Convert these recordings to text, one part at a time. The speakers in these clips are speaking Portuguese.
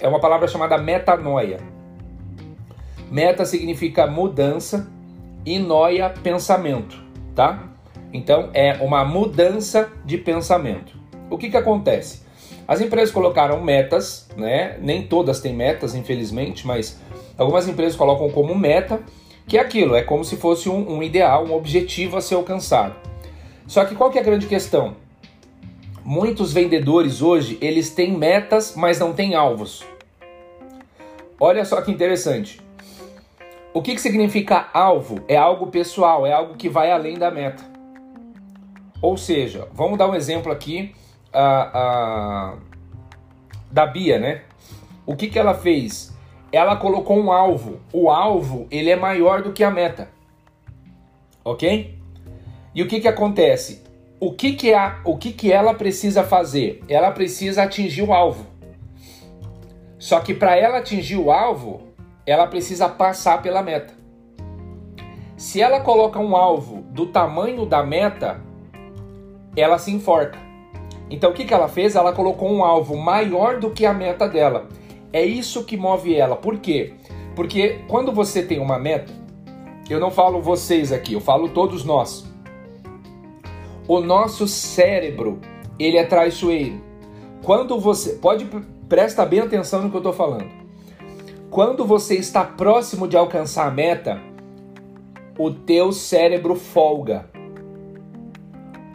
é uma palavra chamada metanoia. Meta significa mudança e noia pensamento, tá? Então é uma mudança de pensamento. O que que acontece? As empresas colocaram metas, né? Nem todas têm metas, infelizmente, mas algumas empresas colocam como meta que é aquilo, é como se fosse um, um ideal, um objetivo a ser alcançado. Só que qual que é a grande questão? Muitos vendedores hoje, eles têm metas, mas não têm alvos. Olha só que interessante. O que, que significa alvo? É algo pessoal, é algo que vai além da meta. Ou seja, vamos dar um exemplo aqui da Bia, né? O que, que ela fez? Ela colocou um alvo. O alvo ele é maior do que a meta, ok? E o que, que acontece? O que que, a, o que que ela precisa fazer? Ela precisa atingir o alvo. Só que para ela atingir o alvo, ela precisa passar pela meta. Se ela coloca um alvo do tamanho da meta, ela se enforca. Então o que, que ela fez? Ela colocou um alvo maior do que a meta dela. É isso que move ela. Por quê? Porque quando você tem uma meta, eu não falo vocês aqui, eu falo todos nós. O nosso cérebro, ele é traiçoeiro. Quando você. Pode. Presta bem atenção no que eu estou falando quando você está próximo de alcançar a meta, o teu cérebro folga.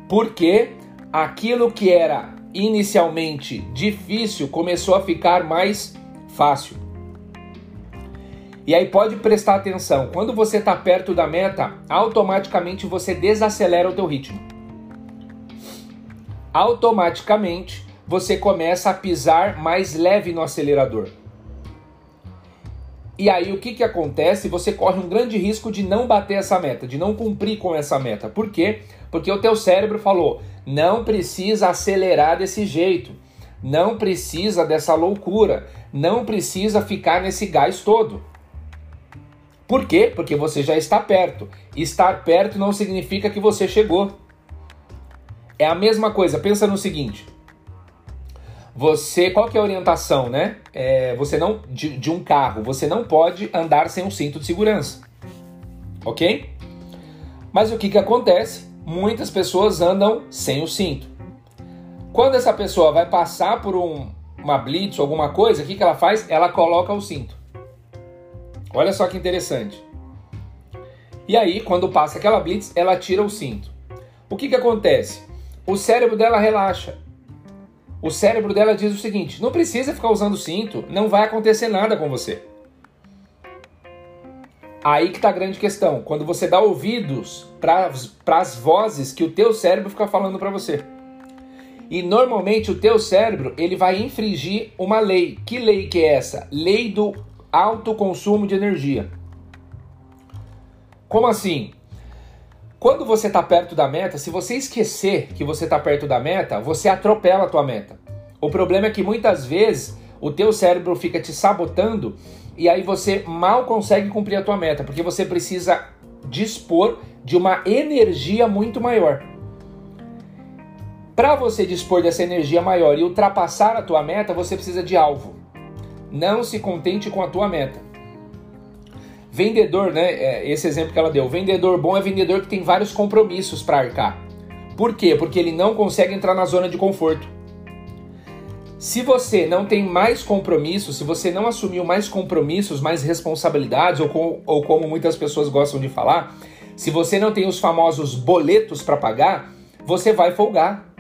Porque aquilo que era inicialmente difícil começou a ficar mais fácil. E aí pode prestar atenção, quando você está perto da meta, automaticamente você desacelera o teu ritmo. Automaticamente você começa a pisar mais leve no acelerador. E aí o que, que acontece? Você corre um grande risco de não bater essa meta, de não cumprir com essa meta. Por quê? Porque o teu cérebro falou: não precisa acelerar desse jeito, não precisa dessa loucura, não precisa ficar nesse gás todo. Por quê? Porque você já está perto. Estar perto não significa que você chegou. É a mesma coisa. Pensa no seguinte: você, qual que é a orientação, né? É, você não de, de um carro, você não pode andar sem um cinto de segurança, ok? Mas o que que acontece? Muitas pessoas andam sem o cinto. Quando essa pessoa vai passar por um, uma blitz ou alguma coisa, o que que ela faz? Ela coloca o cinto. Olha só que interessante. E aí, quando passa aquela blitz, ela tira o cinto. O que que acontece? O cérebro dela relaxa o cérebro dela diz o seguinte: não precisa ficar usando cinto, não vai acontecer nada com você. Aí que tá a grande questão, quando você dá ouvidos para as vozes que o teu cérebro fica falando para você. E normalmente o teu cérebro ele vai infringir uma lei. Que lei que é essa? Lei do alto consumo de energia. Como assim? Quando você está perto da meta, se você esquecer que você está perto da meta, você atropela a tua meta. O problema é que muitas vezes o teu cérebro fica te sabotando e aí você mal consegue cumprir a tua meta, porque você precisa dispor de uma energia muito maior. Para você dispor dessa energia maior e ultrapassar a tua meta, você precisa de alvo. Não se contente com a tua meta. Vendedor, né? É, esse exemplo que ela deu. Vendedor bom é vendedor que tem vários compromissos para arcar. Por quê? Porque ele não consegue entrar na zona de conforto. Se você não tem mais compromissos, se você não assumiu mais compromissos, mais responsabilidades, ou, com, ou como muitas pessoas gostam de falar, se você não tem os famosos boletos para pagar, você vai folgar.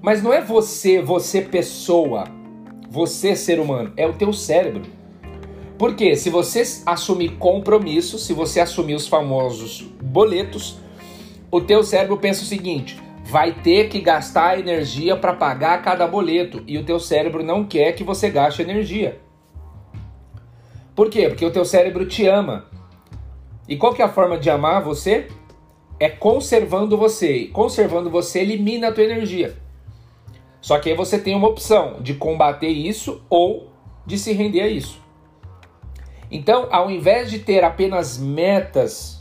Mas não é você, você pessoa, você ser humano, é o teu cérebro. Porque se você assumir compromisso, se você assumir os famosos boletos, o teu cérebro pensa o seguinte: vai ter que gastar energia para pagar cada boleto e o teu cérebro não quer que você gaste energia. Por quê? Porque o teu cérebro te ama. E qual que é a forma de amar você? É conservando você. Conservando você elimina a tua energia. Só que aí você tem uma opção de combater isso ou de se render a isso. Então, ao invés de ter apenas metas,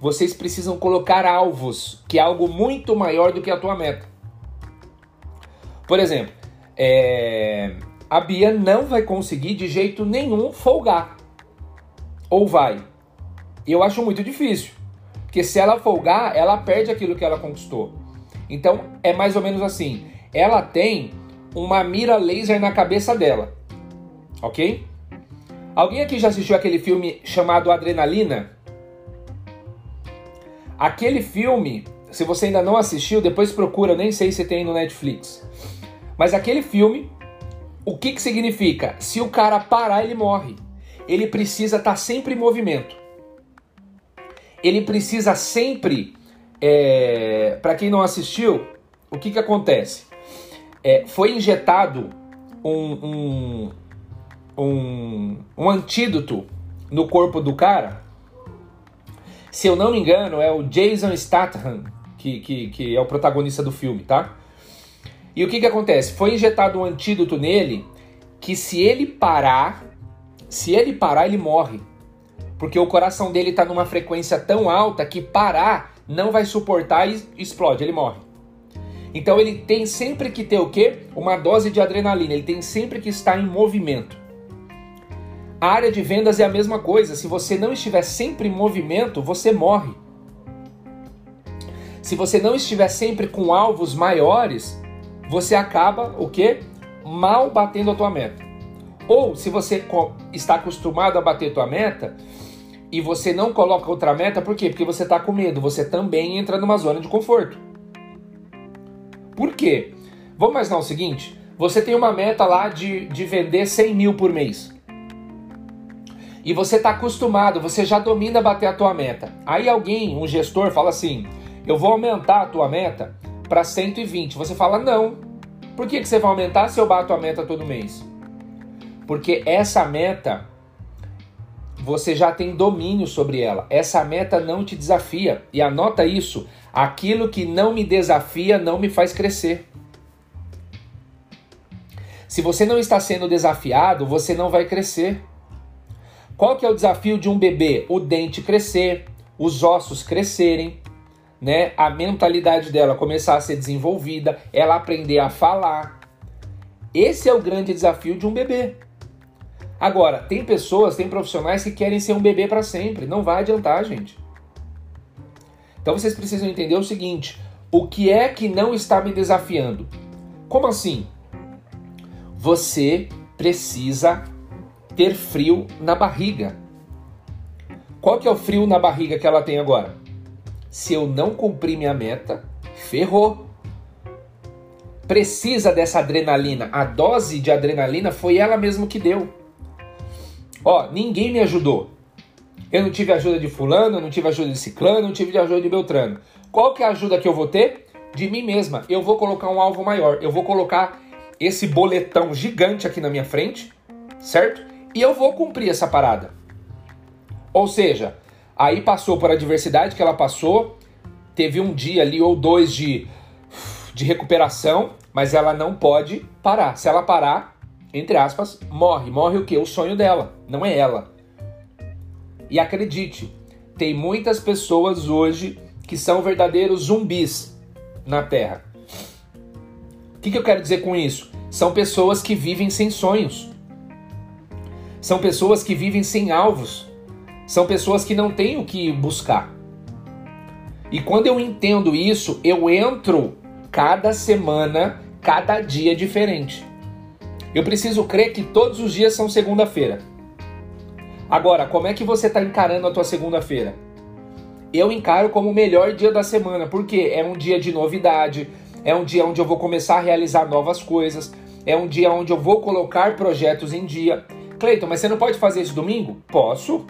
vocês precisam colocar alvos, que é algo muito maior do que a tua meta. Por exemplo, é... a Bia não vai conseguir de jeito nenhum folgar. Ou vai? Eu acho muito difícil. Porque se ela folgar, ela perde aquilo que ela conquistou. Então é mais ou menos assim: ela tem uma mira laser na cabeça dela. Ok? Alguém aqui já assistiu aquele filme chamado Adrenalina? Aquele filme, se você ainda não assistiu, depois procura, eu nem sei se tem no Netflix. Mas aquele filme, o que, que significa? Se o cara parar, ele morre. Ele precisa estar tá sempre em movimento. Ele precisa sempre. É... Para quem não assistiu, o que, que acontece? É, foi injetado um, um um, um antídoto no corpo do cara. Se eu não me engano, é o Jason Statham, que, que, que é o protagonista do filme, tá? E o que, que acontece? Foi injetado um antídoto nele que se ele parar, se ele parar, ele morre. Porque o coração dele está numa frequência tão alta que parar não vai suportar e explode, ele morre. Então ele tem sempre que ter o quê? Uma dose de adrenalina, ele tem sempre que estar em movimento. A área de vendas é a mesma coisa. Se você não estiver sempre em movimento, você morre. Se você não estiver sempre com alvos maiores, você acaba o quê? Mal batendo a tua meta. Ou se você está acostumado a bater tua meta e você não coloca outra meta, por quê? Porque você está com medo, você também entra numa zona de conforto. Por quê? Vamos imaginar o seguinte: você tem uma meta lá de, de vender 100 mil por mês e você está acostumado, você já domina bater a tua meta. Aí alguém, um gestor, fala assim: eu vou aumentar a tua meta para 120. Você fala: não. Por que, que você vai aumentar se eu bato a meta todo mês? Porque essa meta você já tem domínio sobre ela. Essa meta não te desafia. E anota isso: aquilo que não me desafia não me faz crescer. Se você não está sendo desafiado, você não vai crescer. Qual que é o desafio de um bebê? O dente crescer, os ossos crescerem, né? A mentalidade dela começar a ser desenvolvida, ela aprender a falar. Esse é o grande desafio de um bebê. Agora, tem pessoas, tem profissionais que querem ser um bebê para sempre. Não vai adiantar, gente. Então vocês precisam entender o seguinte: o que é que não está me desafiando? Como assim? Você precisa ter frio na barriga. Qual que é o frio na barriga que ela tem agora? Se eu não cumprir minha meta, ferrou. Precisa dessa adrenalina. A dose de adrenalina foi ela mesma que deu. Ó, ninguém me ajudou. Eu não tive ajuda de fulano, não tive ajuda de ciclano, não tive ajuda de beltrano. Qual que é a ajuda que eu vou ter? De mim mesma. Eu vou colocar um alvo maior. Eu vou colocar esse boletão gigante aqui na minha frente, certo? E eu vou cumprir essa parada. Ou seja, aí passou por adversidade que ela passou, teve um dia ali ou dois de, de recuperação, mas ela não pode parar. Se ela parar, entre aspas, morre. Morre o que? O sonho dela, não é ela. E acredite, tem muitas pessoas hoje que são verdadeiros zumbis na Terra. O que, que eu quero dizer com isso? São pessoas que vivem sem sonhos. São pessoas que vivem sem alvos. São pessoas que não têm o que buscar. E quando eu entendo isso, eu entro cada semana, cada dia diferente. Eu preciso crer que todos os dias são segunda-feira. Agora, como é que você está encarando a tua segunda-feira? Eu encaro como o melhor dia da semana, porque é um dia de novidade, é um dia onde eu vou começar a realizar novas coisas, é um dia onde eu vou colocar projetos em dia, Cleiton, mas você não pode fazer isso domingo? Posso.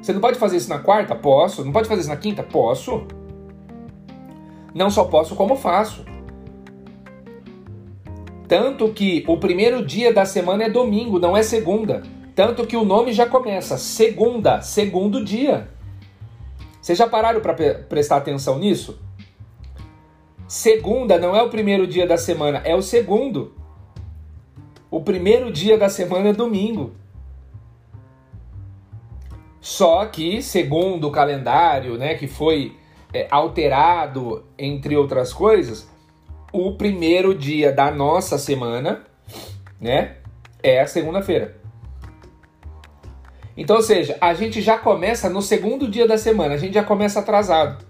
Você não pode fazer isso na quarta? Posso. Não pode fazer isso na quinta? Posso. Não só posso, como faço. Tanto que o primeiro dia da semana é domingo, não é segunda. Tanto que o nome já começa segunda, segundo dia. Vocês já pararam para prestar atenção nisso? Segunda não é o primeiro dia da semana, é o segundo. O primeiro dia da semana é domingo. Só que, segundo o calendário, né, que foi é, alterado, entre outras coisas, o primeiro dia da nossa semana, né, É a segunda-feira. Então, ou seja, a gente já começa no segundo dia da semana, a gente já começa atrasado.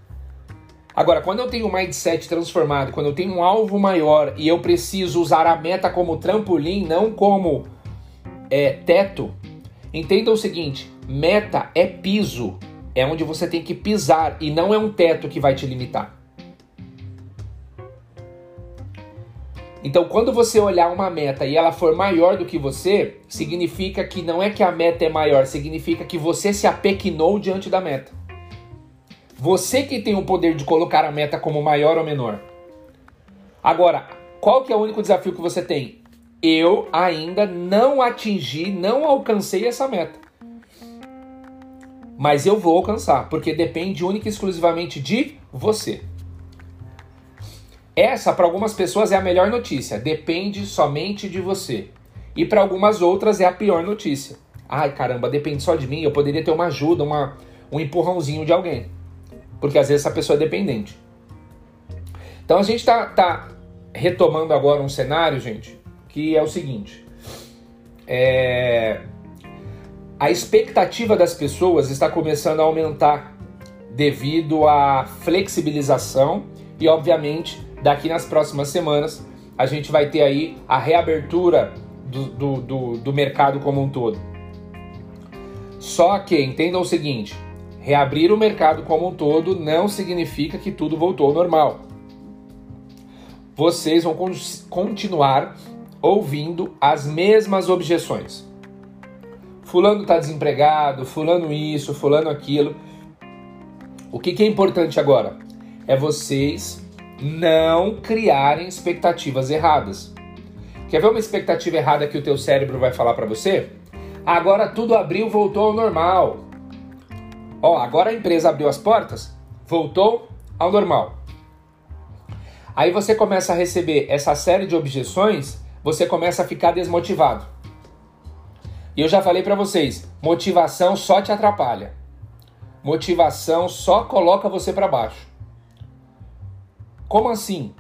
Agora, quando eu tenho um mindset transformado, quando eu tenho um alvo maior e eu preciso usar a meta como trampolim, não como é, teto, entenda o seguinte: meta é piso, é onde você tem que pisar e não é um teto que vai te limitar. Então, quando você olhar uma meta e ela for maior do que você, significa que não é que a meta é maior, significa que você se apequinou diante da meta. Você que tem o poder de colocar a meta como maior ou menor. Agora, qual que é o único desafio que você tem? Eu ainda não atingi, não alcancei essa meta. Mas eu vou alcançar, porque depende única e exclusivamente de você. Essa, para algumas pessoas, é a melhor notícia. Depende somente de você. E para algumas outras é a pior notícia. Ai, caramba, depende só de mim. Eu poderia ter uma ajuda, uma, um empurrãozinho de alguém. Porque às vezes essa pessoa é dependente. Então a gente está tá retomando agora um cenário, gente, que é o seguinte. É... A expectativa das pessoas está começando a aumentar devido à flexibilização e, obviamente, daqui nas próximas semanas a gente vai ter aí a reabertura do, do, do, do mercado como um todo. Só que entendam o seguinte: reabrir o mercado como um todo não significa que tudo voltou ao normal. Vocês vão continuar ouvindo as mesmas objeções. Fulano está desempregado, fulano isso, fulano aquilo. O que, que é importante agora? É vocês não criarem expectativas erradas. Quer ver uma expectativa errada que o teu cérebro vai falar para você? Agora tudo abriu, voltou ao normal. Ó, agora a empresa abriu as portas, voltou ao normal. Aí você começa a receber essa série de objeções, você começa a ficar desmotivado. E eu já falei para vocês, motivação só te atrapalha. Motivação só coloca você para baixo. Como assim?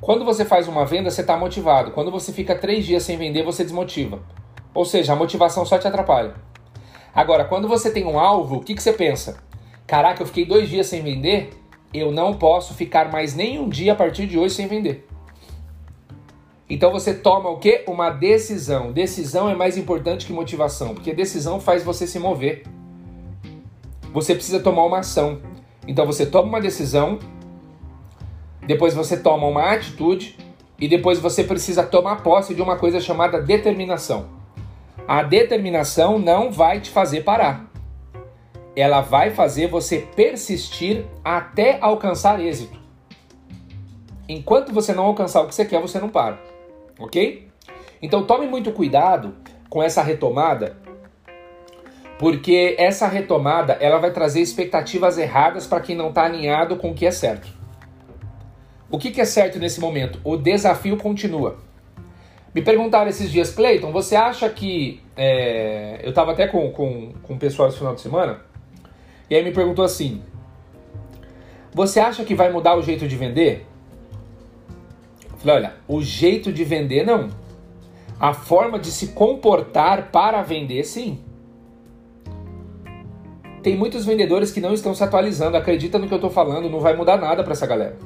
Quando você faz uma venda, você está motivado. Quando você fica três dias sem vender, você desmotiva. Ou seja, a motivação só te atrapalha. Agora, quando você tem um alvo, o que, que você pensa? Caraca, eu fiquei dois dias sem vender, eu não posso ficar mais nem um dia a partir de hoje sem vender. Então você toma o que? Uma decisão. Decisão é mais importante que motivação, porque decisão faz você se mover. Você precisa tomar uma ação. Então você toma uma decisão, depois você toma uma atitude e depois você precisa tomar posse de uma coisa chamada determinação. A determinação não vai te fazer parar. Ela vai fazer você persistir até alcançar êxito. Enquanto você não alcançar o que você quer, você não para. Ok? Então tome muito cuidado com essa retomada, porque essa retomada ela vai trazer expectativas erradas para quem não está alinhado com o que é certo. O que, que é certo nesse momento? O desafio continua. Me perguntaram esses dias, Cleiton, você acha que. É... Eu estava até com, com, com o pessoal esse final de semana, e aí me perguntou assim: Você acha que vai mudar o jeito de vender? Eu falei: Olha, o jeito de vender não. A forma de se comportar para vender, sim. Tem muitos vendedores que não estão se atualizando, acredita no que eu estou falando, não vai mudar nada para essa galera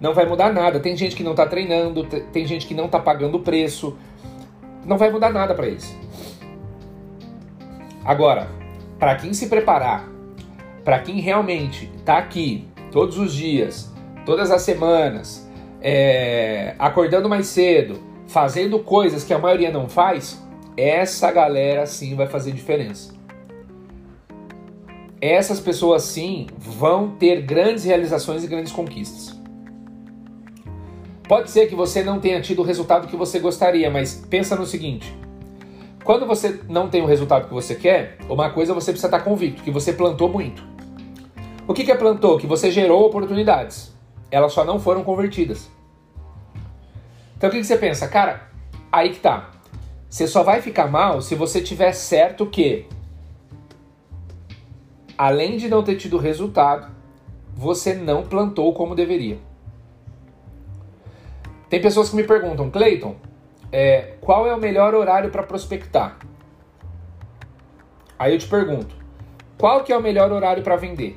não vai mudar nada. Tem gente que não está treinando, tem gente que não está pagando o preço, não vai mudar nada para eles. Agora, para quem se preparar, para quem realmente está aqui todos os dias, todas as semanas, é, acordando mais cedo, fazendo coisas que a maioria não faz, essa galera sim vai fazer diferença. Essas pessoas sim vão ter grandes realizações e grandes conquistas. Pode ser que você não tenha tido o resultado que você gostaria, mas pensa no seguinte: quando você não tem o resultado que você quer, uma coisa você precisa estar convicto, que você plantou muito. O que, que é plantou? Que você gerou oportunidades. Elas só não foram convertidas. Então o que, que você pensa? Cara, aí que tá. Você só vai ficar mal se você tiver certo que, além de não ter tido resultado, você não plantou como deveria. Tem pessoas que me perguntam, Cleiton, é, qual é o melhor horário para prospectar? Aí eu te pergunto, qual que é o melhor horário para vender?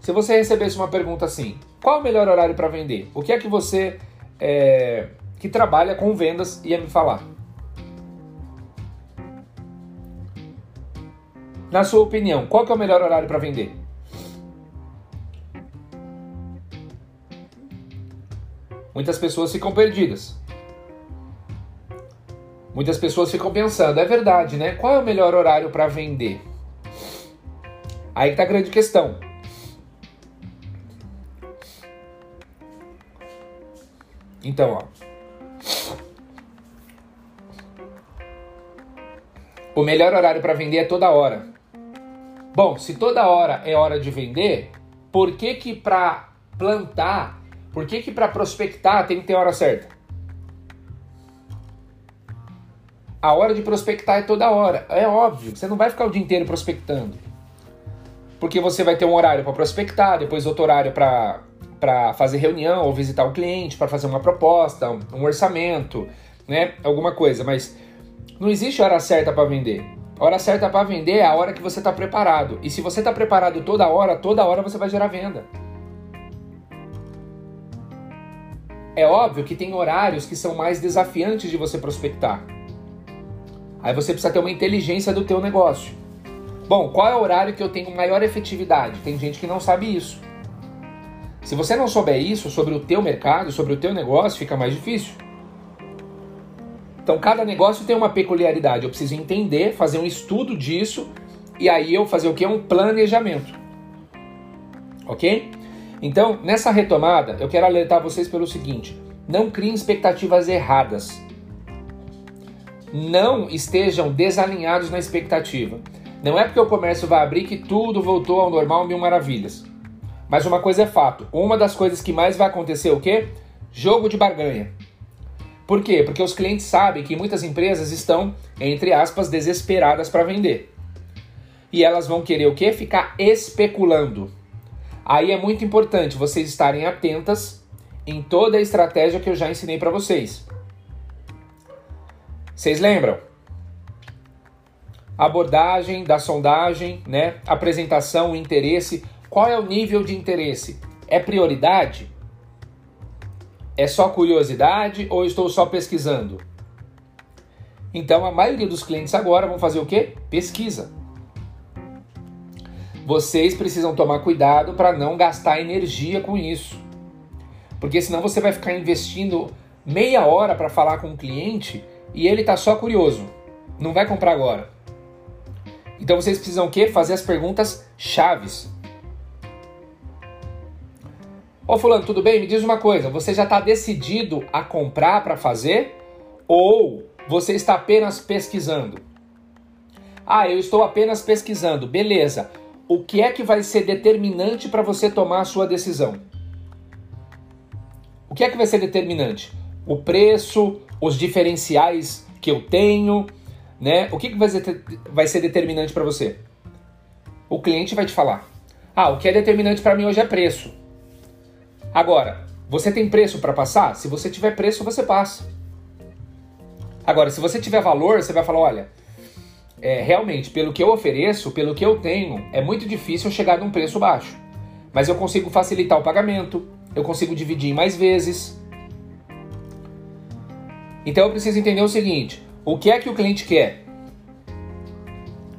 Se você recebesse uma pergunta assim, qual é o melhor horário para vender? O que é que você é, que trabalha com vendas ia me falar? Na sua opinião, qual é o melhor horário para vender? Muitas pessoas ficam perdidas. Muitas pessoas ficam pensando, é verdade, né? Qual é o melhor horário para vender? Aí que tá a grande questão. Então, ó. O melhor horário para vender é toda hora. Bom, se toda hora é hora de vender, por que que para plantar, por que que para prospectar tem que ter hora certa? A hora de prospectar é toda hora. É óbvio, você não vai ficar o dia inteiro prospectando. Porque você vai ter um horário para prospectar, depois outro horário para fazer reunião ou visitar o cliente, para fazer uma proposta, um orçamento, né? Alguma coisa, mas não existe hora certa para vender. A hora certa para vender é a hora que você está preparado. E se você está preparado toda hora, toda hora você vai gerar venda. É óbvio que tem horários que são mais desafiantes de você prospectar. Aí você precisa ter uma inteligência do teu negócio. Bom, qual é o horário que eu tenho maior efetividade? Tem gente que não sabe isso. Se você não souber isso sobre o teu mercado, sobre o teu negócio, fica mais difícil. Então cada negócio tem uma peculiaridade. Eu preciso entender, fazer um estudo disso e aí eu fazer o que? Um planejamento. Ok? Então, nessa retomada, eu quero alertar vocês pelo seguinte: não criem expectativas erradas. Não estejam desalinhados na expectativa. Não é porque o comércio vai abrir que tudo voltou ao normal mil maravilhas. Mas uma coisa é fato: uma das coisas que mais vai acontecer é o quê? Jogo de barganha. Por quê? Porque os clientes sabem que muitas empresas estão, entre aspas, desesperadas para vender. E elas vão querer o quê? Ficar especulando. Aí é muito importante vocês estarem atentas em toda a estratégia que eu já ensinei para vocês. Vocês lembram? Abordagem da sondagem, né? Apresentação, interesse. Qual é o nível de interesse? É prioridade? É só curiosidade ou estou só pesquisando? Então a maioria dos clientes agora vão fazer o quê? Pesquisa. Vocês precisam tomar cuidado para não gastar energia com isso. Porque senão você vai ficar investindo meia hora para falar com o cliente e ele está só curioso. Não vai comprar agora. Então vocês precisam o quê? Fazer as perguntas chaves. Ô fulano, tudo bem? Me diz uma coisa, você já está decidido a comprar para fazer? Ou você está apenas pesquisando? Ah, eu estou apenas pesquisando. Beleza. O que é que vai ser determinante para você tomar a sua decisão? O que é que vai ser determinante? O preço, os diferenciais que eu tenho, né? O que, que vai, ser, vai ser determinante para você? O cliente vai te falar. Ah, o que é determinante para mim hoje é preço. Agora, você tem preço para passar? Se você tiver preço, você passa. Agora, se você tiver valor, você vai falar: olha, é, realmente, pelo que eu ofereço, pelo que eu tenho, é muito difícil chegar num preço baixo. Mas eu consigo facilitar o pagamento, eu consigo dividir em mais vezes. Então eu preciso entender o seguinte: o que é que o cliente quer?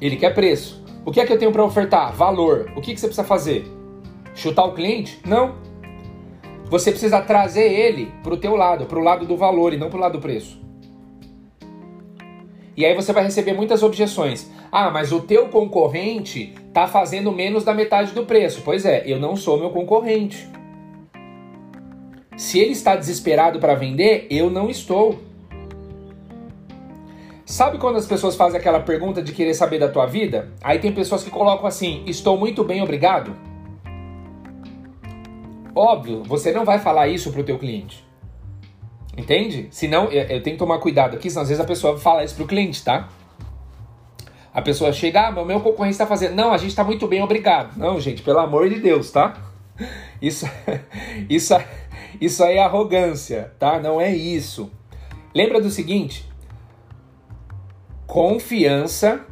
Ele quer preço. O que é que eu tenho para ofertar? Valor. O que, que você precisa fazer? Chutar o cliente? Não. Você precisa trazer ele para o teu lado, para o lado do valor e não para o lado do preço. E aí você vai receber muitas objeções. Ah, mas o teu concorrente está fazendo menos da metade do preço. Pois é, eu não sou meu concorrente. Se ele está desesperado para vender, eu não estou. Sabe quando as pessoas fazem aquela pergunta de querer saber da tua vida? Aí tem pessoas que colocam assim: "Estou muito bem, obrigado". Óbvio, você não vai falar isso pro teu cliente. Entende? Senão, eu tenho que tomar cuidado aqui, senão às vezes a pessoa fala isso pro cliente, tá? A pessoa chega, ah, meu concorrente está fazendo. Não, a gente está muito bem, obrigado. Não, gente, pelo amor de Deus, tá? Isso, isso, Isso aí é arrogância, tá? Não é isso. Lembra do seguinte: confiança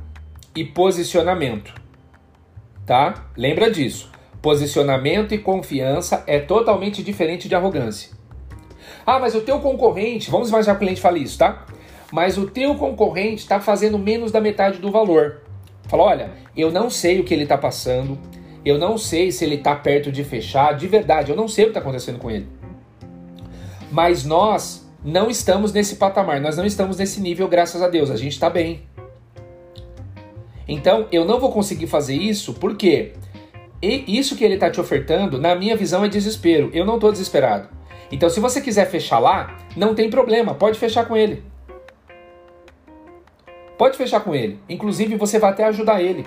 e posicionamento, tá? Lembra disso. Posicionamento e confiança é totalmente diferente de arrogância. Ah, mas o teu concorrente, vamos imaginar que o cliente fale isso, tá? Mas o teu concorrente está fazendo menos da metade do valor. Fala, olha, eu não sei o que ele está passando, eu não sei se ele está perto de fechar, de verdade, eu não sei o que está acontecendo com ele. Mas nós não estamos nesse patamar, nós não estamos nesse nível, graças a Deus, a gente está bem. Então, eu não vou conseguir fazer isso porque isso que ele está te ofertando, na minha visão, é desespero. Eu não estou desesperado. Então, se você quiser fechar lá, não tem problema, pode fechar com ele. Pode fechar com ele. Inclusive, você vai até ajudar ele.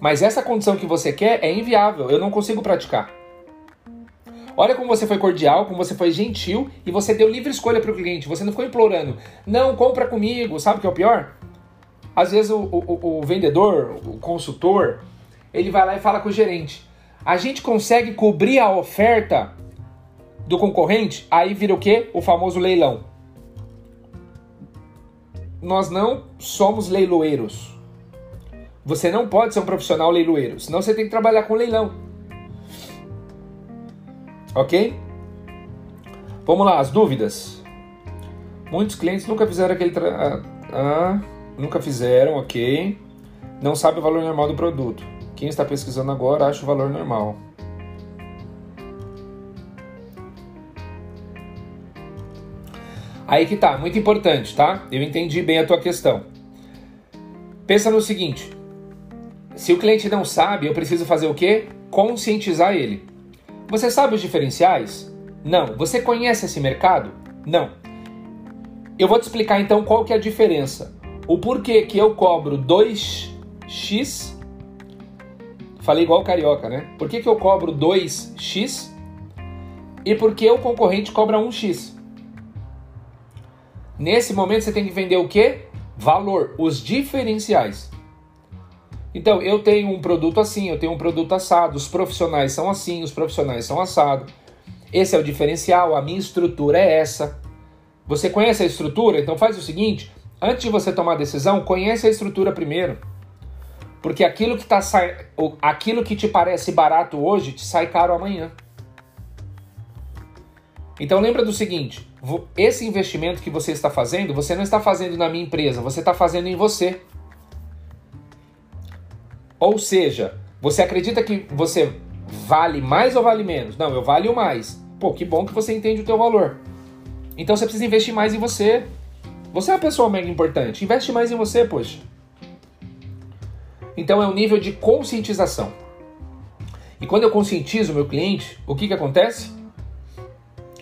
Mas essa condição que você quer é inviável. Eu não consigo praticar. Olha como você foi cordial, como você foi gentil e você deu livre escolha para o cliente. Você não ficou implorando. Não, compra comigo. Sabe o que é o pior? Às vezes o, o, o vendedor, o consultor, ele vai lá e fala com o gerente. A gente consegue cobrir a oferta do concorrente? Aí vira o quê? O famoso leilão nós não somos leiloeiros. Você não pode ser um profissional leiloeiro, senão você tem que trabalhar com leilão. Ok? Vamos lá, as dúvidas. Muitos clientes nunca fizeram aquele. Tra... Ah, nunca fizeram, ok. Não sabe o valor normal do produto. Quem está pesquisando agora acha o valor normal. Aí que tá, muito importante, tá? Eu entendi bem a tua questão. Pensa no seguinte: se o cliente não sabe, eu preciso fazer o quê? Conscientizar ele. Você sabe os diferenciais? Não. Você conhece esse mercado? Não. Eu vou te explicar então qual que é a diferença. O porquê que eu cobro 2x. Falei igual carioca, né? Por que, que eu cobro 2x e por que o concorrente cobra 1x? Nesse momento você tem que vender o que? Valor, os diferenciais. Então, eu tenho um produto assim, eu tenho um produto assado, os profissionais são assim, os profissionais são assado. Esse é o diferencial, a minha estrutura é essa. Você conhece a estrutura? Então faz o seguinte, antes de você tomar a decisão, conhece a estrutura primeiro. Porque aquilo que, tá sa... aquilo que te parece barato hoje te sai caro amanhã. Então lembra do seguinte: esse investimento que você está fazendo, você não está fazendo na minha empresa, você está fazendo em você. Ou seja, você acredita que você vale mais ou vale menos? Não, eu valho mais. Pô, que bom que você entende o teu valor. Então você precisa investir mais em você. Você é uma pessoa mega importante. Investe mais em você, poxa. Então é um nível de conscientização. E quando eu conscientizo o meu cliente, o que, que acontece?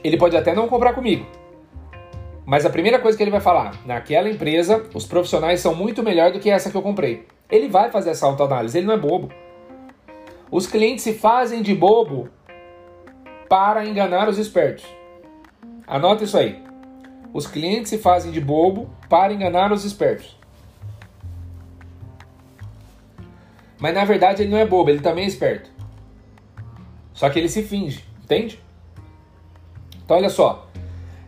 Ele pode até não comprar comigo. Mas a primeira coisa que ele vai falar, naquela empresa, os profissionais são muito melhor do que essa que eu comprei. Ele vai fazer essa autoanálise, ele não é bobo. Os clientes se fazem de bobo para enganar os espertos. Anota isso aí. Os clientes se fazem de bobo para enganar os espertos. Mas na verdade ele não é bobo, ele também é esperto. Só que ele se finge, entende? Então olha só,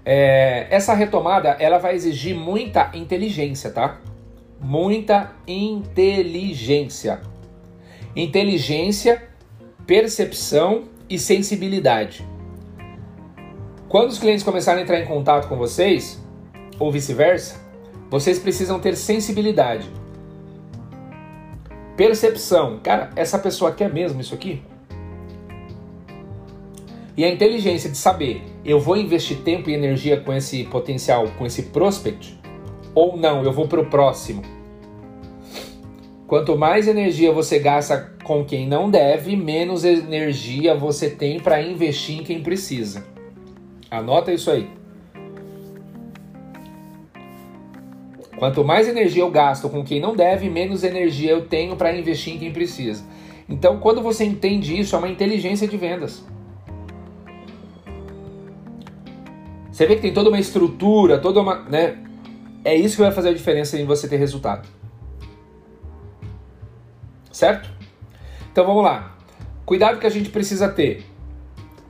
é, essa retomada ela vai exigir muita inteligência, tá? Muita inteligência. Inteligência, percepção e sensibilidade. Quando os clientes começarem a entrar em contato com vocês, ou vice-versa, vocês precisam ter sensibilidade. Percepção. Cara, essa pessoa quer mesmo isso aqui? E a inteligência de saber, eu vou investir tempo e energia com esse potencial, com esse prospect, ou não, eu vou para o próximo. Quanto mais energia você gasta com quem não deve, menos energia você tem para investir em quem precisa. Anota isso aí. Quanto mais energia eu gasto com quem não deve, menos energia eu tenho para investir em quem precisa. Então, quando você entende isso, é uma inteligência de vendas. Você vê que tem toda uma estrutura, toda uma. Né? É isso que vai fazer a diferença em você ter resultado. Certo? Então vamos lá. Cuidado que a gente precisa ter.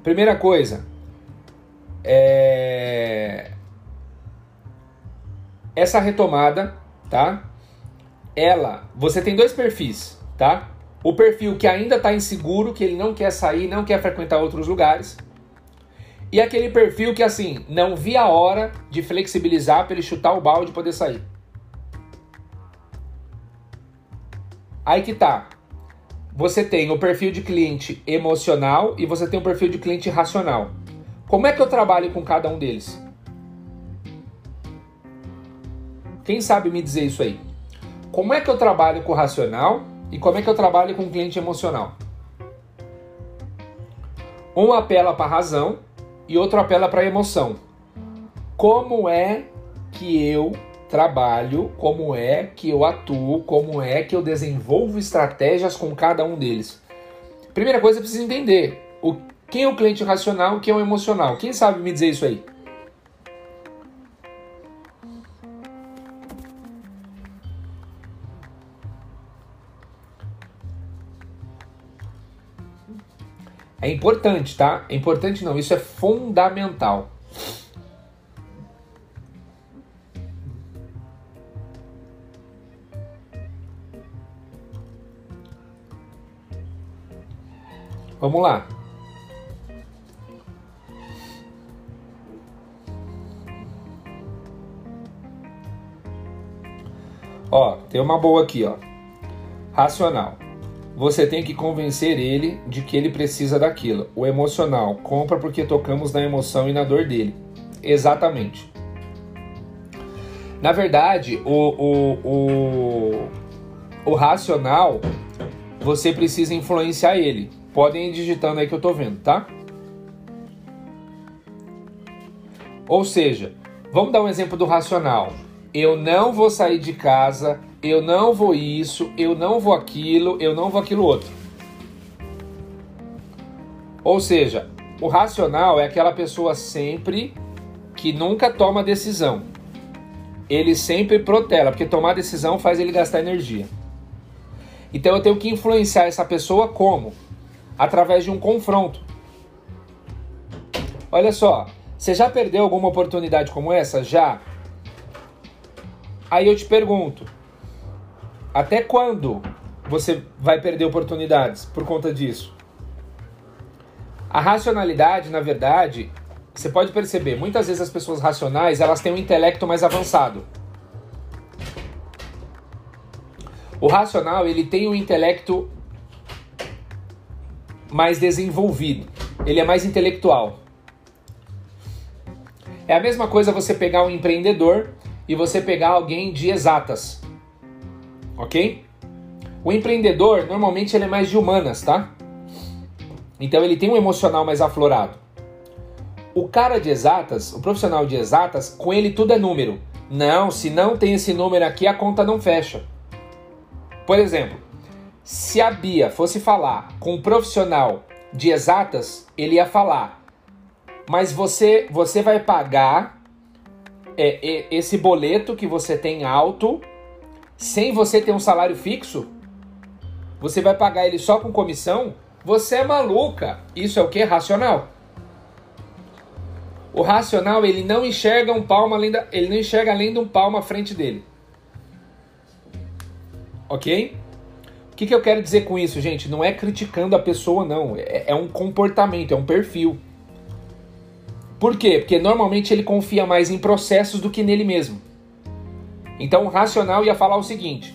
Primeira coisa, é... essa retomada, tá? Ela, você tem dois perfis, tá? O perfil que ainda está inseguro, que ele não quer sair, não quer frequentar outros lugares. E aquele perfil que, assim, não via a hora de flexibilizar para ele chutar o balde e poder sair. Aí que tá. Você tem o perfil de cliente emocional e você tem o perfil de cliente racional. Como é que eu trabalho com cada um deles? Quem sabe me dizer isso aí? Como é que eu trabalho com o racional e como é que eu trabalho com o cliente emocional? Um apela para a razão e outro apela para a emoção. Como é que eu trabalho, como é que eu atuo, como é que eu desenvolvo estratégias com cada um deles. Primeira coisa, eu preciso entender o, quem é o cliente racional, quem é o emocional. Quem sabe me dizer isso aí? É importante, tá? É importante não, isso é fundamental. Vamos lá. Ó, tem uma boa aqui, ó. Racional. Você tem que convencer ele de que ele precisa daquilo. O emocional, compra porque tocamos na emoção e na dor dele. Exatamente. Na verdade, o, o, o, o racional, você precisa influenciar ele. Podem ir digitando aí que eu tô vendo, tá? Ou seja, vamos dar um exemplo do racional. Eu não vou sair de casa, eu não vou isso, eu não vou aquilo, eu não vou aquilo outro. Ou seja, o racional é aquela pessoa sempre que nunca toma decisão. Ele sempre protela, porque tomar decisão faz ele gastar energia. Então eu tenho que influenciar essa pessoa como? através de um confronto. Olha só, você já perdeu alguma oportunidade como essa? Já. Aí eu te pergunto, até quando você vai perder oportunidades por conta disso? A racionalidade, na verdade, você pode perceber, muitas vezes as pessoas racionais, elas têm um intelecto mais avançado. O racional, ele tem um intelecto mais desenvolvido, ele é mais intelectual. É a mesma coisa você pegar um empreendedor e você pegar alguém de exatas, ok? O empreendedor normalmente ele é mais de humanas, tá? Então ele tem um emocional mais aflorado. O cara de exatas, o profissional de exatas, com ele tudo é número. Não, se não tem esse número aqui, a conta não fecha. Por exemplo, se a Bia fosse falar com um profissional de exatas, ele ia falar: mas você, você vai pagar é, é, esse boleto que você tem alto sem você ter um salário fixo? Você vai pagar ele só com comissão? Você é maluca. Isso é o que? Racional. O racional ele não enxerga um palmo além da, ele não enxerga além de um palmo à frente dele. Ok? O que, que eu quero dizer com isso, gente? Não é criticando a pessoa, não. É, é um comportamento, é um perfil. Por quê? Porque normalmente ele confia mais em processos do que nele mesmo. Então o racional ia falar o seguinte: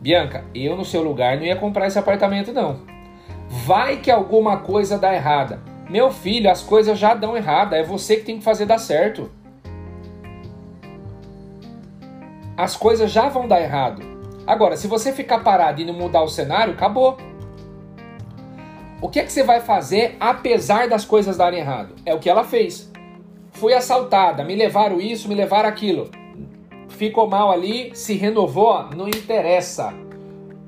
Bianca, eu no seu lugar não ia comprar esse apartamento, não. Vai que alguma coisa dá errada. Meu filho, as coisas já dão errada, é você que tem que fazer dar certo. As coisas já vão dar errado. Agora, se você ficar parado e não mudar o cenário, acabou. O que é que você vai fazer apesar das coisas darem errado? É o que ela fez. Fui assaltada, me levaram isso, me levaram aquilo. Ficou mal ali, se renovou, não interessa.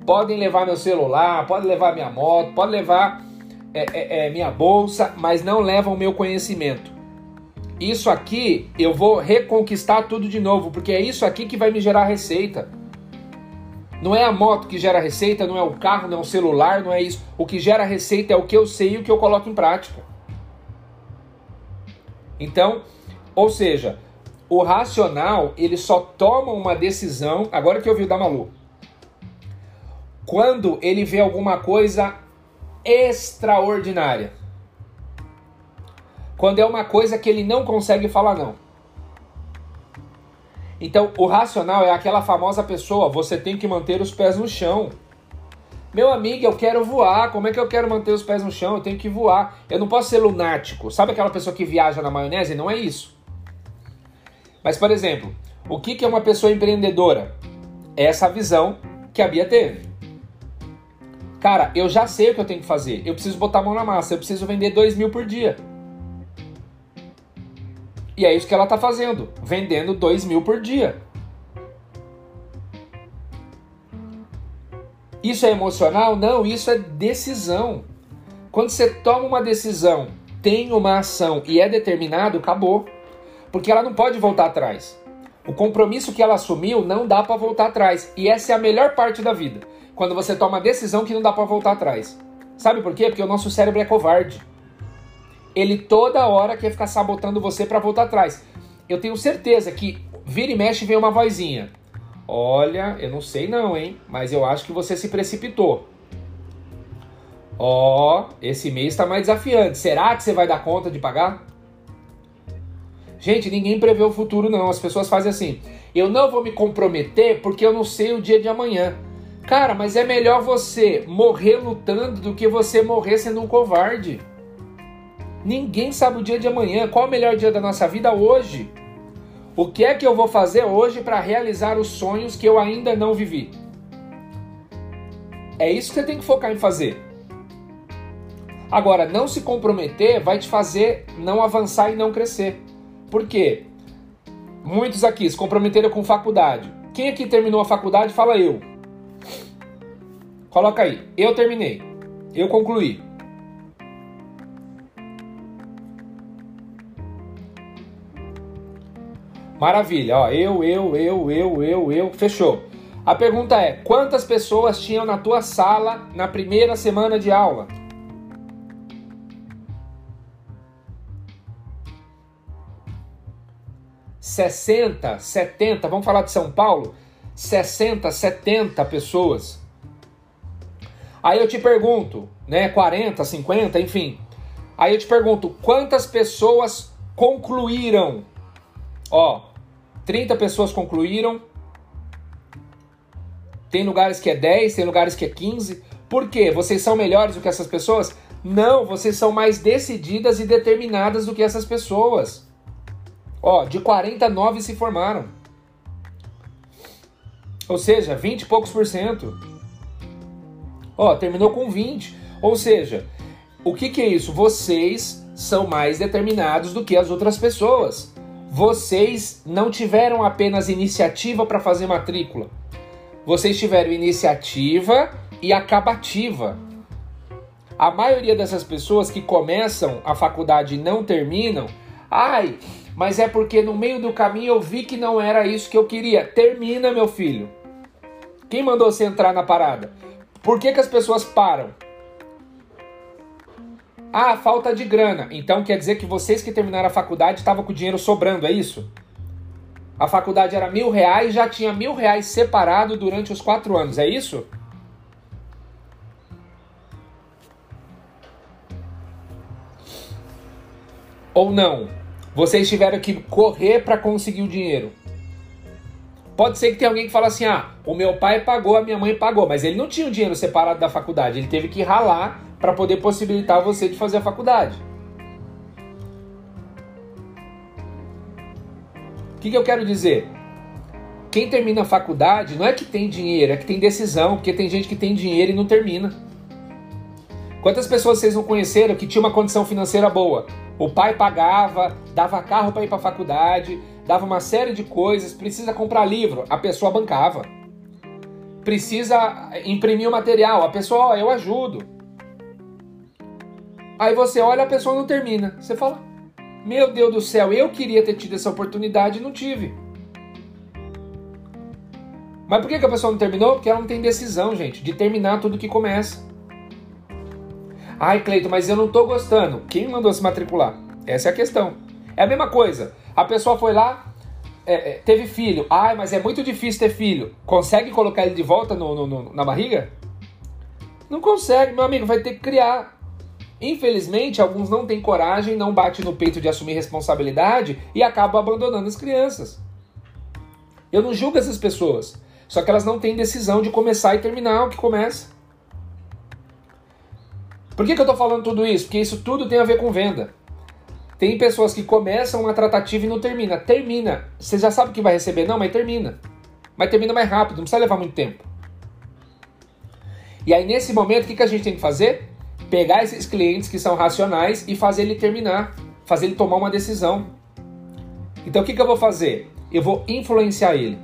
Podem levar meu celular, podem levar minha moto, podem levar é, é, é, minha bolsa, mas não levam meu conhecimento. Isso aqui eu vou reconquistar tudo de novo, porque é isso aqui que vai me gerar receita. Não é a moto que gera receita, não é o carro, não é o celular, não é isso. O que gera receita é o que eu sei e o que eu coloco em prática. Então, ou seja, o racional, ele só toma uma decisão, agora que eu vi o da Malu, quando ele vê alguma coisa extraordinária. Quando é uma coisa que ele não consegue falar não. Então, o racional é aquela famosa pessoa, você tem que manter os pés no chão. Meu amigo, eu quero voar. Como é que eu quero manter os pés no chão? Eu tenho que voar. Eu não posso ser lunático. Sabe aquela pessoa que viaja na maionese? Não é isso. Mas, por exemplo, o que, é uma pessoa empreendedora? É essa visão que a Bia teve. Cara, eu já sei o que eu tenho que fazer. Eu preciso botar a mão na massa. Eu preciso vender 2 mil por dia. E é isso que ela está fazendo. Vendendo 2 mil por dia. Isso é emocional? Não, isso é decisão. Quando você toma uma decisão, tem uma ação e é determinado, acabou porque ela não pode voltar atrás. O compromisso que ela assumiu não dá para voltar atrás. E essa é a melhor parte da vida. Quando você toma a decisão que não dá para voltar atrás. Sabe por quê? Porque o nosso cérebro é covarde. Ele toda hora quer ficar sabotando você para voltar atrás. Eu tenho certeza que vira e mexe vem uma vozinha. Olha, eu não sei não, hein? Mas eu acho que você se precipitou. Ó, oh, esse mês está mais desafiante. Será que você vai dar conta de pagar? Gente, ninguém prevê o futuro, não. As pessoas fazem assim. Eu não vou me comprometer porque eu não sei o dia de amanhã. Cara, mas é melhor você morrer lutando do que você morrer sendo um covarde. Ninguém sabe o dia de amanhã. Qual é o melhor dia da nossa vida hoje? O que é que eu vou fazer hoje para realizar os sonhos que eu ainda não vivi? É isso que você tem que focar em fazer. Agora, não se comprometer vai te fazer não avançar e não crescer. Por quê? Muitos aqui se comprometeram com faculdade. Quem aqui terminou a faculdade, fala eu. Coloca aí. Eu terminei. Eu concluí. Maravilha, ó, eu, eu, eu, eu, eu, eu, fechou. A pergunta é: quantas pessoas tinham na tua sala na primeira semana de aula? 60, 70, vamos falar de São Paulo, 60, 70 pessoas. Aí eu te pergunto, né, 40, 50, enfim. Aí eu te pergunto, quantas pessoas concluíram? Ó, 30 pessoas concluíram. Tem lugares que é 10, tem lugares que é 15. Por quê? Vocês são melhores do que essas pessoas? Não, vocês são mais decididas e determinadas do que essas pessoas. Ó, de 49 se formaram. Ou seja, 20 e poucos por cento. Ó, terminou com 20. Ou seja, o que, que é isso? Vocês são mais determinados do que as outras pessoas. Vocês não tiveram apenas iniciativa para fazer matrícula. Vocês tiveram iniciativa e acabativa. A maioria dessas pessoas que começam a faculdade e não terminam, ai, mas é porque no meio do caminho eu vi que não era isso que eu queria. Termina, meu filho. Quem mandou você entrar na parada? Por que, que as pessoas param? Ah, falta de grana. Então quer dizer que vocês que terminaram a faculdade estavam com o dinheiro sobrando, é isso? A faculdade era mil reais, já tinha mil reais separado durante os quatro anos, é isso? Ou não? Vocês tiveram que correr para conseguir o dinheiro. Pode ser que tenha alguém que fala assim: ah, o meu pai pagou, a minha mãe pagou, mas ele não tinha o dinheiro separado da faculdade, ele teve que ralar para poder possibilitar você de fazer a faculdade. O que, que eu quero dizer? Quem termina a faculdade não é que tem dinheiro, é que tem decisão, porque tem gente que tem dinheiro e não termina. Quantas pessoas vocês não conheceram que tinha uma condição financeira boa, o pai pagava, dava carro para ir para faculdade, dava uma série de coisas. Precisa comprar livro, a pessoa bancava. Precisa imprimir o material, a pessoa, eu ajudo. Aí você olha, a pessoa não termina. Você fala: Meu Deus do céu, eu queria ter tido essa oportunidade e não tive. Mas por que a pessoa não terminou? Porque ela não tem decisão, gente, de terminar tudo que começa. Ai, Cleito, mas eu não tô gostando. Quem mandou se matricular? Essa é a questão. É a mesma coisa. A pessoa foi lá, é, é, teve filho. Ai, mas é muito difícil ter filho. Consegue colocar ele de volta no, no, no, na barriga? Não consegue, meu amigo, vai ter que criar. Infelizmente, alguns não têm coragem, não bate no peito de assumir responsabilidade e acabam abandonando as crianças. Eu não julgo essas pessoas, só que elas não têm decisão de começar e terminar o que começa. Por que, que eu estou falando tudo isso? Porque isso tudo tem a ver com venda. Tem pessoas que começam uma tratativa e não termina. Termina. Você já sabe o que vai receber? Não, mas termina. Mas termina mais rápido, não precisa levar muito tempo. E aí, nesse momento, o que, que a gente tem que fazer? Pegar esses clientes que são racionais e fazer ele terminar. Fazer ele tomar uma decisão. Então, o que, que eu vou fazer? Eu vou influenciar ele.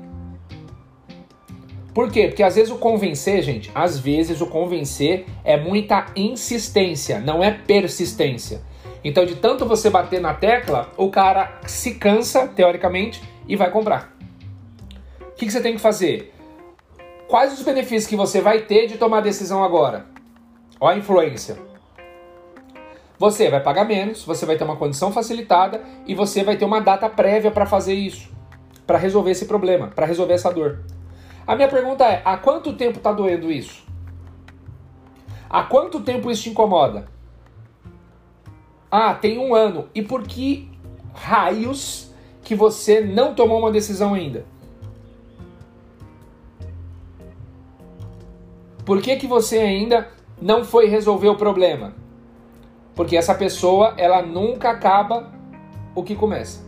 Por quê? Porque às vezes o convencer, gente, às vezes o convencer é muita insistência, não é persistência. Então, de tanto você bater na tecla, o cara se cansa, teoricamente, e vai comprar. O que, você tem que fazer? Quais os benefícios que você vai ter de tomar a decisão agora? Olha a influência. Você vai pagar menos, você vai ter uma condição facilitada e você vai ter uma data prévia para fazer isso, para resolver esse problema, para resolver essa dor. A minha pergunta é: há quanto tempo está doendo isso? Há quanto tempo isso te incomoda? Ah, tem um ano. E por que raios que você não tomou uma decisão ainda? Por que, que você ainda não foi resolver o problema? Porque essa pessoa, ela nunca acaba o que começa.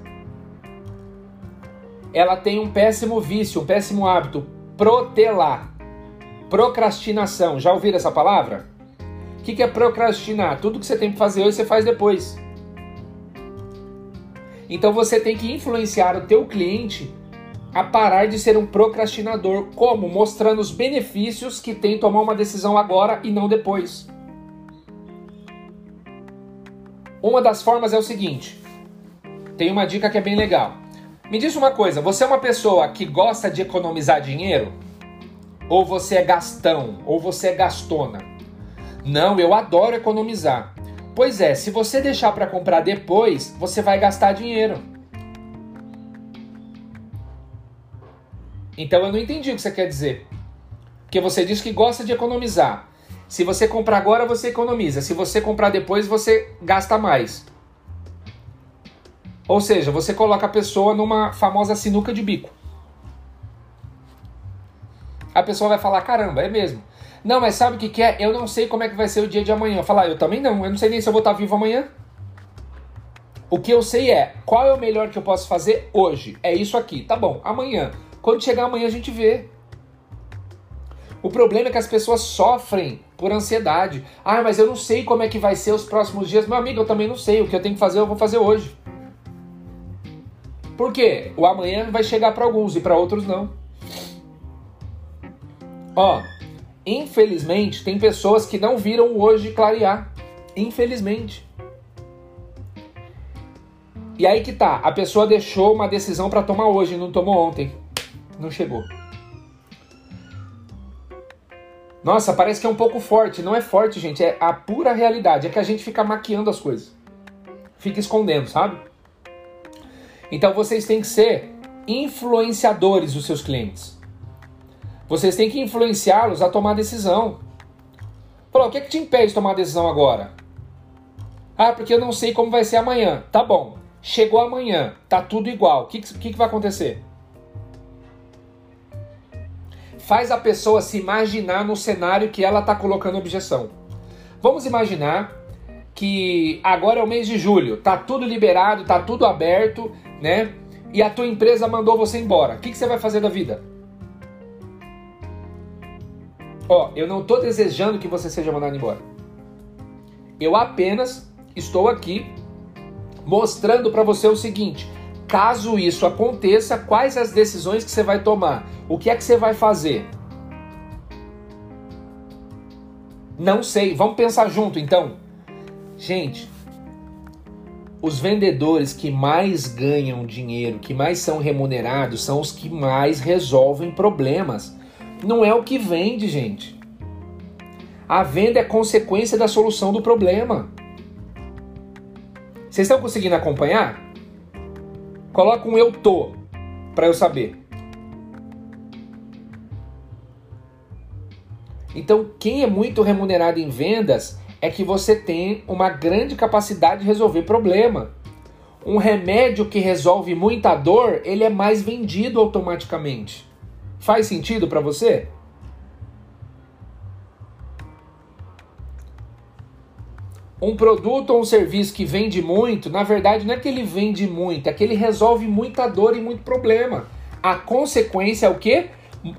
Ela tem um péssimo vício, um péssimo hábito, protelar. Procrastinação. Já ouviram essa palavra? O que, é procrastinar? Tudo que você tem que fazer hoje você faz depois. Então você tem que influenciar o teu cliente a parar de ser um procrastinador. Como? Mostrando os benefícios que tem tomar uma decisão agora e não depois. Uma das formas é o seguinte: tem uma dica que é bem legal. Me diz uma coisa, você é uma pessoa que gosta de economizar dinheiro? Ou você é gastão? Ou você é gastona? Não, eu adoro economizar. Pois é, se você deixar para comprar depois, você vai gastar dinheiro. Então eu não entendi o que você quer dizer. Porque você diz que gosta de economizar. Se você comprar agora, você economiza. Se você comprar depois, você gasta mais. Ou seja, você coloca a pessoa numa famosa sinuca de bico. A pessoa vai falar: caramba, é mesmo. Não, mas sabe o que, que é? Eu não sei como é que vai ser o dia de amanhã. Falar, eu também não. Eu não sei nem se eu vou estar vivo amanhã. O que eu sei é qual é o melhor que eu posso fazer hoje. É isso aqui. Tá bom, amanhã. Quando chegar amanhã a gente vê. O problema é que as pessoas sofrem por ansiedade. Ah, mas eu não sei como é que vai ser os próximos dias. Meu amigo, eu também não sei. O que eu tenho que fazer, eu vou fazer hoje. Por quê? O amanhã vai chegar para alguns e para outros não. Ó, Infelizmente, tem pessoas que não viram hoje clarear. Infelizmente. E aí que tá, a pessoa deixou uma decisão para tomar hoje, não tomou ontem. Não chegou. Nossa, parece que é um pouco forte. Não é forte, gente, é a pura realidade. É que a gente fica maquiando as coisas. Fica escondendo, sabe? Então vocês têm que ser influenciadores dos seus clientes. Vocês têm que influenciá-los a tomar decisão. Falou, o que é que te impede de tomar decisão agora? Ah, porque eu não sei como vai ser amanhã. Tá bom. Chegou amanhã, tá tudo igual. O que, que, que vai acontecer? Faz a pessoa se imaginar no cenário que ela está colocando objeção. Vamos imaginar que agora é o mês de julho, tá tudo liberado, tá tudo aberto, né? E a tua empresa mandou você embora. O que, que você vai fazer da vida? Ó, eu não estou desejando que você seja mandado embora. Eu apenas estou aqui mostrando para você o seguinte: caso isso aconteça, quais as decisões que você vai tomar? O que é que você vai fazer? Não sei, vamos pensar junto então. Gente, os vendedores que mais ganham dinheiro, que mais são remunerados, são os que mais resolvem problemas. Não é o que vende, gente. A venda é consequência da solução do problema. Vocês estão conseguindo acompanhar? Coloca um eu tô para eu saber. Então, quem é muito remunerado em vendas é que você tem uma grande capacidade de resolver problema. Um remédio que resolve muita dor, ele é mais vendido automaticamente. Faz sentido para você? Um produto ou um serviço que vende muito, na verdade não é que ele vende muito, é que ele resolve muita dor e muito problema. A consequência é o quê?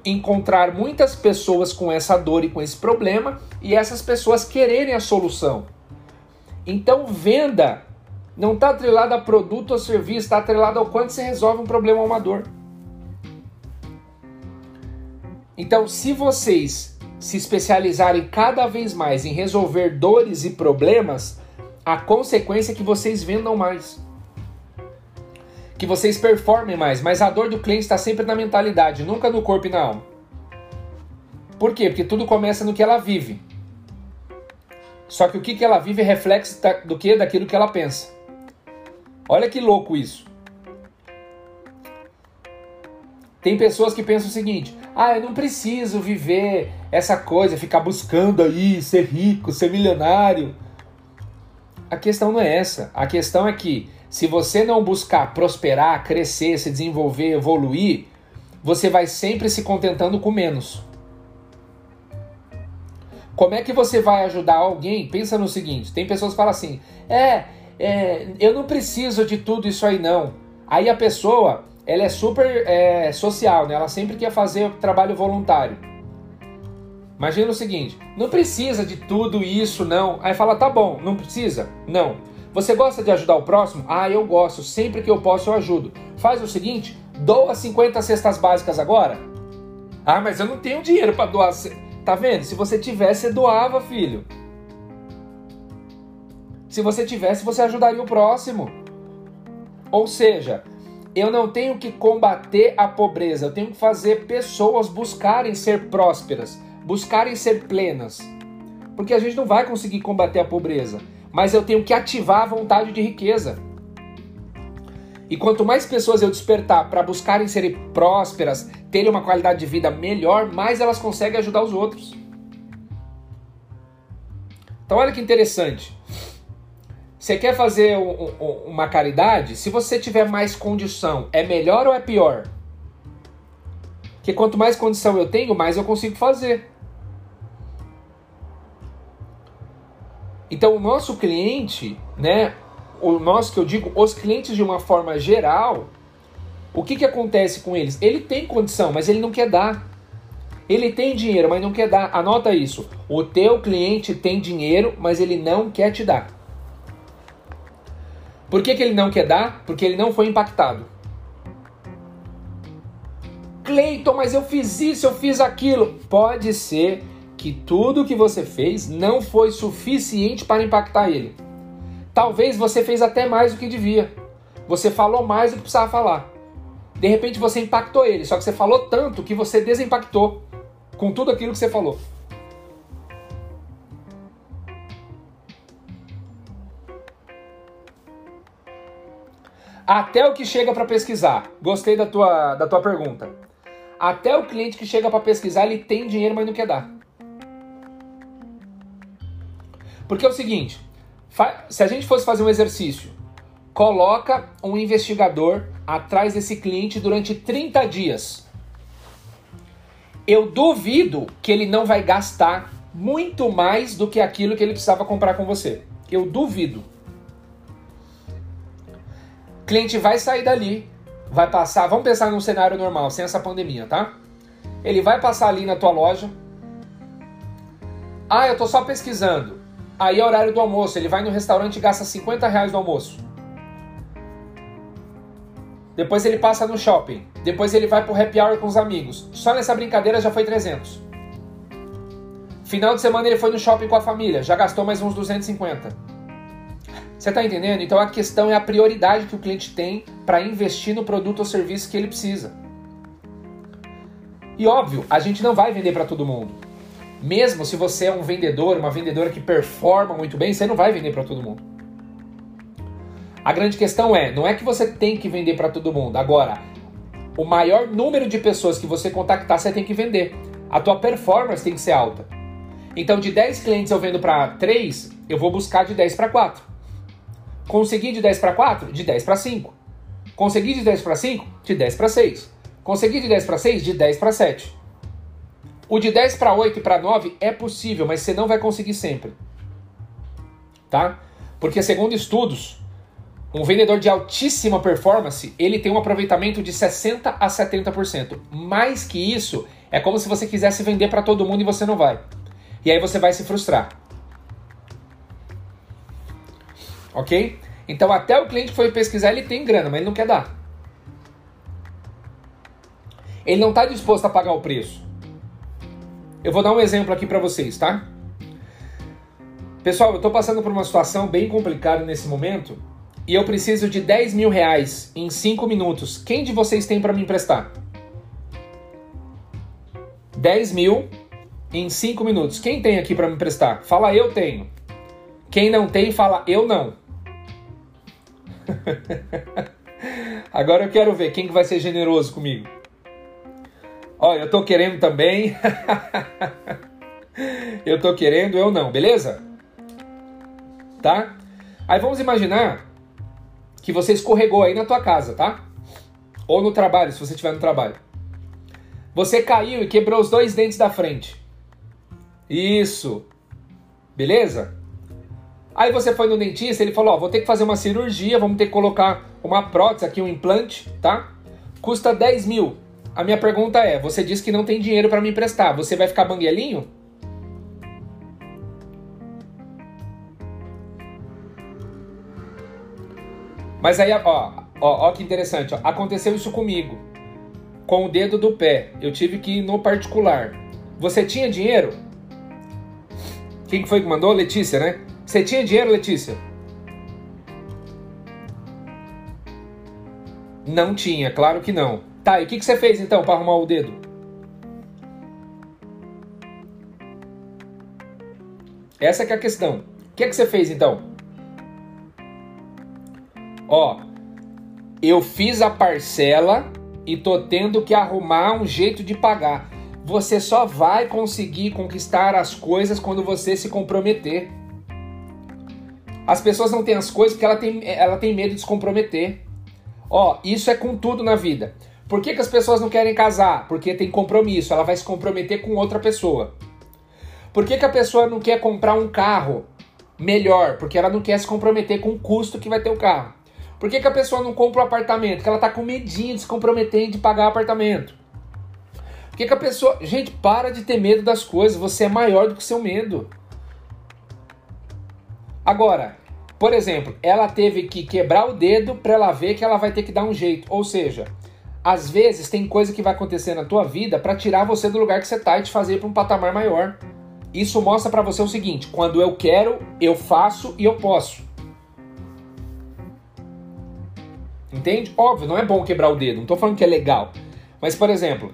Encontrar muitas pessoas com essa dor e com esse problema e essas pessoas quererem a solução. Então, venda não está atrelada a produto ou serviço, está atrelada ao quanto você resolve um problema ou uma dor. Então, se vocês se especializarem cada vez mais em resolver dores e problemas, a consequência é que vocês vendam mais que vocês performem mais, mas a dor do cliente está sempre na mentalidade, nunca no corpo e na alma. Por quê? Porque tudo começa no que ela vive. Só que o que, que ela vive é reflexo do que? Daquilo que ela pensa. Olha que louco isso. Tem pessoas que pensam o seguinte: ah, eu não preciso viver essa coisa, ficar buscando aí ser rico, ser milionário. A questão não é essa. A questão é que se você não buscar prosperar, crescer, se desenvolver, evoluir, você vai sempre se contentando com menos. Como é que você vai ajudar alguém? Pensa no seguinte: tem pessoas que falam assim, é, é eu não preciso de tudo isso aí não. Aí a pessoa, ela é super é, social, né? Ela sempre quer fazer trabalho voluntário. Imagina o seguinte: não precisa de tudo isso não. Aí fala, tá bom, não precisa? Não. Você gosta de ajudar o próximo? Ah, eu gosto. Sempre que eu posso, eu ajudo. Faz o seguinte: doa 50 cestas básicas agora. Ah, mas eu não tenho dinheiro para doar. Tá vendo? Se você tivesse, você doava, filho. Se você tivesse, você ajudaria o próximo. Ou seja, eu não tenho que combater a pobreza, eu tenho que fazer pessoas buscarem ser prósperas, buscarem ser plenas. Porque a gente não vai conseguir combater a pobreza mas eu tenho que ativar a vontade de riqueza. E quanto mais pessoas eu despertar para buscarem serem prósperas, terem uma qualidade de vida melhor, mais elas conseguem ajudar os outros. Então olha que interessante. Você quer fazer uma caridade? Se você tiver mais condição, é melhor ou é pior? Porque quanto mais condição eu tenho, mais eu consigo fazer. Então, o nosso cliente, né, o nosso que eu digo, os clientes de uma forma geral, o que, que acontece com eles? Ele tem condição, mas ele não quer dar. Ele tem dinheiro, mas não quer dar. Anota isso. O teu cliente tem dinheiro, mas ele não quer te dar. Por que, que ele não quer dar? Porque ele não foi impactado. Cleiton, mas eu fiz isso, eu fiz aquilo. Pode ser que tudo que você fez não foi suficiente para impactar ele. Talvez você fez até mais do que devia. Você falou mais do que precisava falar. De repente você impactou ele, só que você falou tanto que você desimpactou com tudo aquilo que você falou. Até o que chega para pesquisar. Gostei da tua, da tua pergunta. Até o cliente que chega para pesquisar, ele tem dinheiro, mas não quer dar. Porque é o seguinte, se a gente fosse fazer um exercício, coloca um investigador atrás desse cliente durante 30 dias. Eu duvido que ele não vai gastar muito mais do que aquilo que ele precisava comprar com você. Eu duvido. O cliente vai sair dali, vai passar, vamos pensar num cenário normal, sem essa pandemia, tá? Ele vai passar ali na tua loja. Ah, eu tô só pesquisando. Aí é horário do almoço, ele vai no restaurante e gasta 50 reais no almoço. Depois ele passa no shopping. Depois ele vai pro happy hour com os amigos. Só nessa brincadeira já foi 300. Final de semana ele foi no shopping com a família. Já gastou mais uns 250. Você tá entendendo? Então a questão é a prioridade que o cliente tem para investir no produto ou serviço que ele precisa. E óbvio, a gente não vai vender para todo mundo. Mesmo se você é um vendedor, uma vendedora que performa muito bem, você não vai vender para todo mundo. A grande questão é, não é que você tem que vender para todo mundo. Agora, o maior número de pessoas que você contactar, você tem que vender. A tua performance tem que ser alta. Então, de 10 clientes eu vendo para 3, eu vou buscar de 10 para 4. Consegui de 10 para 4? De 10 para 5. Consegui de 10 para 5? De 10 para 6. Consegui de 10 para 6? De 10 para 7. O de 10 para 8 e para 9 é possível, mas você não vai conseguir sempre. Tá? Porque segundo estudos, um vendedor de altíssima performance, ele tem um aproveitamento de 60 a 70%. Mais que isso, é como se você quisesse vender para todo mundo e você não vai. E aí você vai se frustrar. Ok? Então até o cliente foi pesquisar, ele tem grana, mas ele não quer dar. Ele não está disposto a pagar o preço. Eu vou dar um exemplo aqui para vocês, tá? Pessoal, eu estou passando por uma situação bem complicada nesse momento e eu preciso de 10 mil reais em 5 minutos. Quem de vocês tem para me emprestar? 10 mil em 5 minutos. Quem tem aqui para me emprestar? Fala eu tenho. Quem não tem, fala eu não. Agora eu quero ver quem que vai ser generoso comigo. Ó, eu tô querendo também. eu tô querendo, eu não, beleza? Tá? Aí vamos imaginar que você escorregou aí na tua casa, tá? Ou no trabalho, se você estiver no trabalho. Você caiu e quebrou os dois dentes da frente. Isso. Beleza? Aí você foi no dentista, ele falou: Ó, vou ter que fazer uma cirurgia, vamos ter que colocar uma prótese aqui, um implante, tá? Custa 10 mil. A minha pergunta é: você disse que não tem dinheiro para me emprestar, você vai ficar banguelinho? Mas aí, ó, ó, ó que interessante, ó. aconteceu isso comigo, com o dedo do pé. Eu tive que ir no particular. Você tinha dinheiro? Quem foi que mandou? Letícia, né? Você tinha dinheiro, Letícia? Não tinha, claro que não. Tá, e o que, que você fez então para arrumar o dedo? Essa que é a questão. O que, que você fez então? Ó, eu fiz a parcela e tô tendo que arrumar um jeito de pagar. Você só vai conseguir conquistar as coisas quando você se comprometer. As pessoas não têm as coisas porque ela tem, ela tem medo de se comprometer. Ó, isso é com tudo na vida. Por que, que as pessoas não querem casar? Porque tem compromisso, ela vai se comprometer com outra pessoa. Por que, que a pessoa não quer comprar um carro melhor? Porque ela não quer se comprometer com o custo que vai ter o carro. Por que, que a pessoa não compra um apartamento? Porque ela tá com medinho de se comprometer de pagar apartamento. Por que, que a pessoa. Gente, para de ter medo das coisas. Você é maior do que o seu medo. Agora, por exemplo, ela teve que quebrar o dedo para ela ver que ela vai ter que dar um jeito. Ou seja, às vezes tem coisa que vai acontecer na tua vida para tirar você do lugar que você tá e te fazer para um patamar maior. Isso mostra para você o seguinte: quando eu quero, eu faço e eu posso. Entende? Óbvio, não é bom quebrar o dedo, não tô falando que é legal. Mas, por exemplo,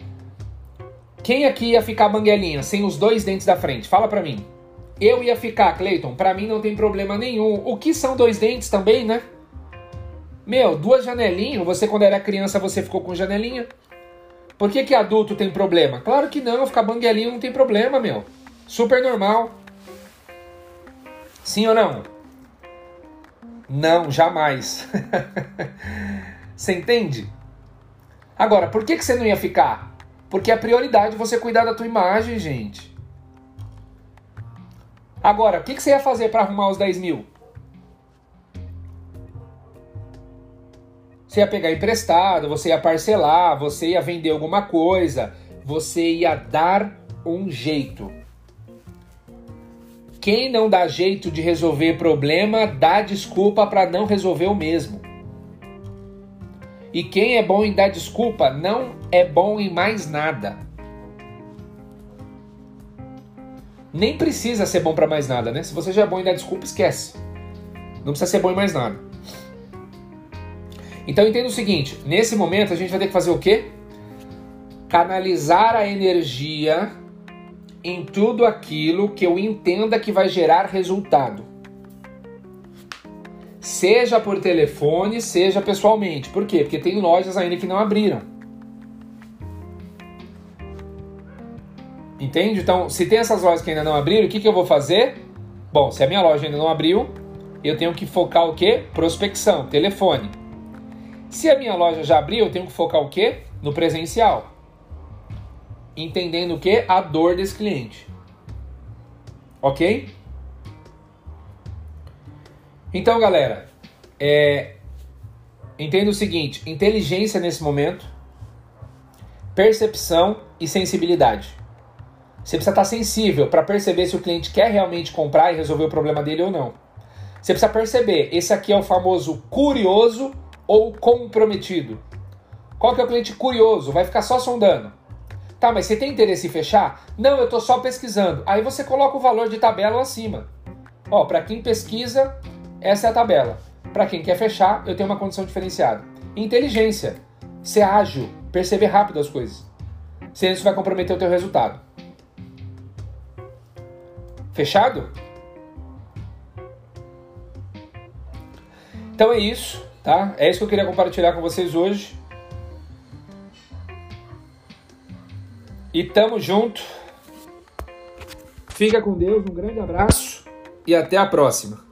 quem aqui ia ficar banguelinha sem os dois dentes da frente? Fala pra mim. Eu ia ficar, Cleiton, pra mim não tem problema nenhum. O que são dois dentes também, né? Meu, duas janelinhas, você quando era criança você ficou com janelinha. Por que que adulto tem problema? Claro que não, ficar banguelinho não tem problema, meu. Super normal. Sim ou não? Não, jamais. você entende? Agora, por que, que você não ia ficar? Porque a prioridade é você cuidar da tua imagem, gente. Agora, o que, que você ia fazer para arrumar os 10 mil? Você ia pegar emprestado, você ia parcelar, você ia vender alguma coisa, você ia dar um jeito. Quem não dá jeito de resolver problema, dá desculpa para não resolver o mesmo. E quem é bom em dar desculpa, não é bom em mais nada. Nem precisa ser bom para mais nada, né? Se você já é bom em dar desculpa, esquece. Não precisa ser bom em mais nada. Então entenda o seguinte: nesse momento a gente vai ter que fazer o quê? Canalizar a energia em tudo aquilo que eu entenda que vai gerar resultado. seja por telefone, seja pessoalmente. Por quê? Porque tem lojas ainda que não abriram. Entende? Então, se tem essas lojas que ainda não abriram, o que, que eu vou fazer? Bom, se a minha loja ainda não abriu, eu tenho que focar o quê? Prospecção, telefone. Se a minha loja já abriu, eu tenho que focar o quê? No presencial. Entendendo o quê? A dor desse cliente. Ok? Então, galera, é, entenda o seguinte: inteligência nesse momento, percepção e sensibilidade. Você precisa estar sensível para perceber se o cliente quer realmente comprar e resolver o problema dele ou não. Você precisa perceber, esse aqui é o famoso curioso ou comprometido. Qual que é o cliente curioso? Vai ficar só sondando. Tá, mas você tem interesse em fechar? Não, eu estou só pesquisando. Aí você coloca o valor de tabela acima. Ó, para quem pesquisa, essa é a tabela. Para quem quer fechar, eu tenho uma condição diferenciada. Inteligência. Ser ágil, perceber rápido as coisas. Senão isso vai comprometer o teu resultado. Fechado? Então é isso, tá? É isso que eu queria compartilhar com vocês hoje. E tamo junto. Fica com Deus, um grande abraço e até a próxima.